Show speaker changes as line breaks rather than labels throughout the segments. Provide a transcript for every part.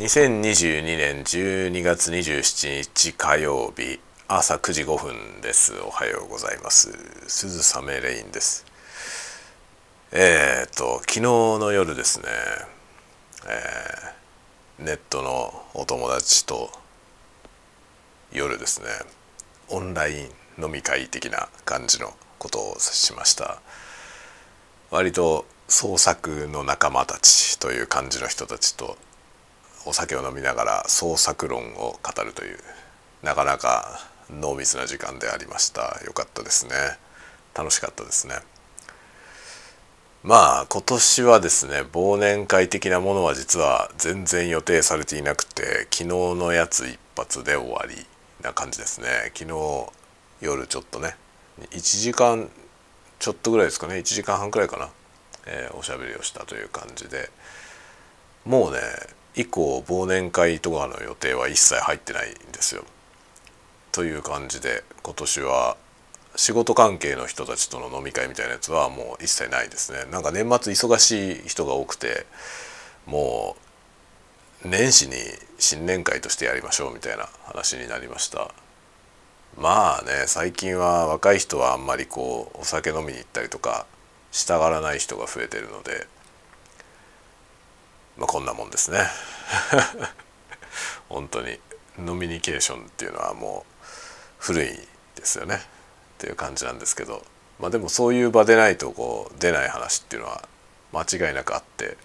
2022年12月27日火曜日朝9時5分です。おはようございます。鈴雨レインです。えー、と昨日の夜ですね、えー、ネットのお友達と夜ですねオンライン飲み会的な感じのことをしました。割と創作の仲間たちという感じの人たちとお酒を飲みながら創作論を語るというなかなか濃密な時間でありました。よかったですね。楽しかったですね。まあ今年はですね忘年会的なものは実は全然予定されていなくて昨日のやつ一発で終わりな感じですね。昨日夜ちょっとね1時間ちょっとぐらいですかね。1時間半くらいかな、えー、おしゃべりをしたという感じで。もうね以降忘年会とかの予定は一切入ってないんですよ。という感じで今年は仕事関係の人たちとの飲み会みたいなやつはもう一切ないですね。なんか年末忙しい人が多くてもう年始に新年会としてやりましょうみたいな話になりました。まあね最近は若い人はあんまりこうお酒飲みに行ったりとかしたがらない人が増えてるので。まあ、こんなもんですね。本当にノミニケーションっていうのはもう古いですよね。っていう感じなんですけど。まあでもそういう場でないとこう出ない話っていうのは間違いなくあって、ね、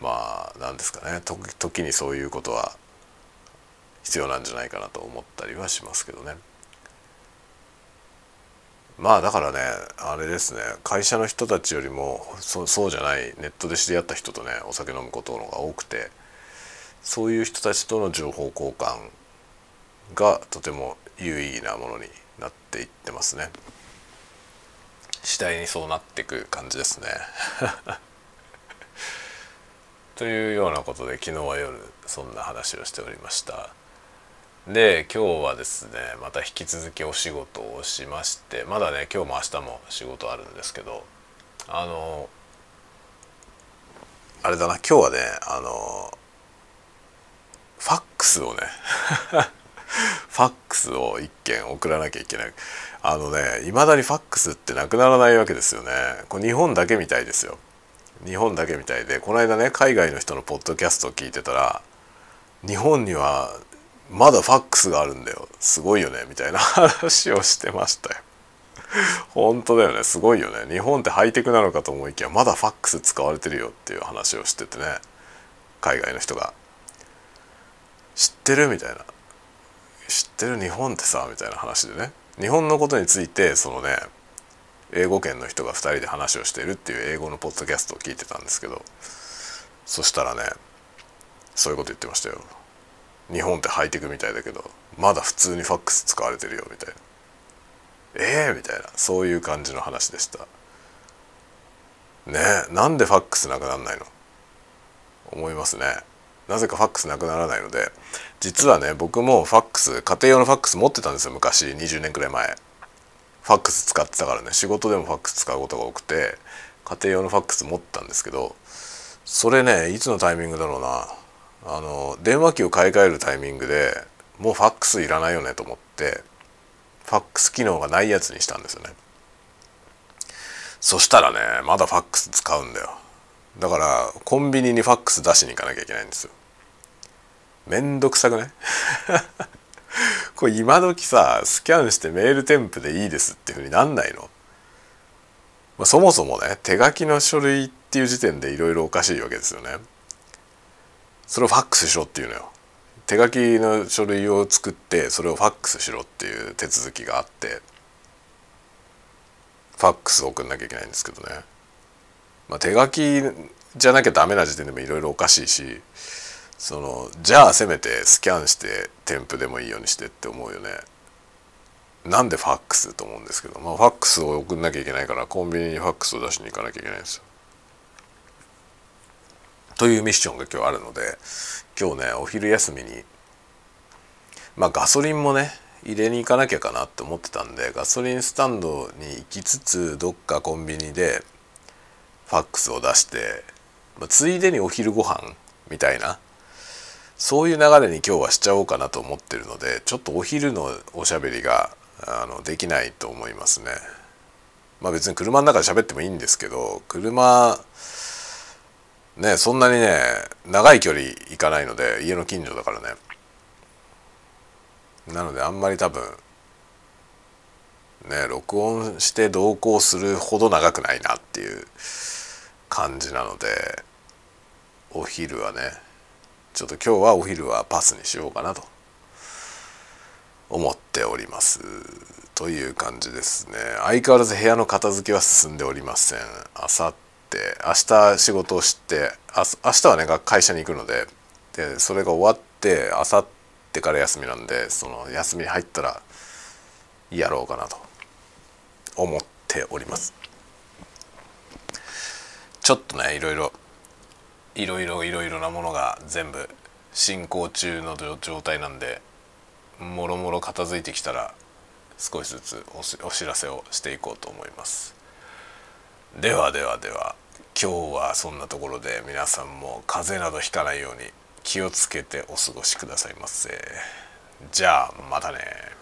まあ何ですかね。時にそういうことは必要なんじゃないかなと思ったりはしますけどね。まあだからねあれですね会社の人たちよりもそそうじゃないネットで知り合った人とねお酒飲むことのが多くてそういう人たちとの情報交換がとても有意義なものになっていってますね次第にそうなっていく感じですね というようなことで昨日は夜そんな話をしておりました。で今日はですねまた引き続きお仕事をしましてまだね今日も明日も仕事あるんですけどあのあれだな今日はねあのファックスをね ファックスを1件送らなきゃいけない。あのねいまだにファックスってなくならないわけですよね。これ日本だけみたいですよ。日本だけみたいでこの間ね海外の人のポッドキャストを聞いてたら日本にはまだファックスがあるんだよ。すごいよね。みたいな話をしてましたよ。本当だよね。すごいよね。日本ってハイテクなのかと思いきやまだファックス使われてるよっていう話をしててね。海外の人が「知ってる?」みたいな「知ってる日本ってさ」みたいな話でね。日本のことについてそのね英語圏の人が2人で話をしているっていう英語のポッドキャストを聞いてたんですけど。そしたらねそういうこと言ってましたよ。日本ってハイテクみたいだけどまだ普通にファックス使われてるよみたいな。ええー、みたいな。そういう感じの話でした。ねなんでファックスなくなんないの？思いますね。なぜかファックスなくならないので実はね僕もファックス家庭用のファックス持ってたんですよ昔20年くらい前。ファックス使ってたからね。仕事でもファックス使うことが多くて家庭用のファックス持ってたんですけどそれねいつのタイミングだろうな。あの電話機を買い替えるタイミングでもうファックスいらないよねと思ってファックス機能がないやつにしたんですよね。そしたらねまだファックス使うんだよ。だからコンビニにファックス出しに行かなきゃいけないんですよ。めんどくさくね？これ今時さスキャンしてメール添付でいいですっていうふうになんないの、まあ、そもそもね手書きの書類っていう時点でいろいろおかしいわけですよね。それをファックスしろっていうのよ。手書きの書類を作ってそれをファックスしろっていう手続きがあってファックスを送んなきゃいけないんですけどね、まあ、手書きじゃなきゃダメな時点でもいろいろおかしいしそのじゃあせめてスキャンして添付でもいいようにしてって思うよね。なんでファックスと思うんですけど、まあ、ファックスを送んなきゃいけないからコンビニにファックスを出しに行かなきゃいけないんですよ。というミッションが今日あるので今日ねお昼休みにまあガソリンもね入れに行かなきゃかなって思ってたんでガソリンスタンドに行きつつどっかコンビニでファックスを出して、まあ、ついでにお昼ご飯みたいなそういう流れに今日はしちゃおうかなと思ってるのでちょっとお昼のおしゃべりがあのできないと思いますね。まあ別に車の中で喋ってもいいんですけど車ねそんなにね長い距離行かないので家の近所だからね。なのであんまり多分ね録音して同行するほど長くないなっていう感じなのでお昼はねちょっと今日はお昼はパスにしようかなと。思っております。という感じですね。相変わらず部屋の片付けは進んでおりません。あさって明日仕事をして明日はね会社に行くのででそれが終わってあさってから休みなんでその休みに入ったらやろうかなと思っております。ちょっとねいろいろいろいろいろいろなものが全部進行中の状態なんでもろもろ片付いてきたら少しずつお知らせをしていこうと思います。ではではでは今日はそんなところで皆さんも風邪などひかないように気をつけてお過ごしくださいませ。じゃあまたね。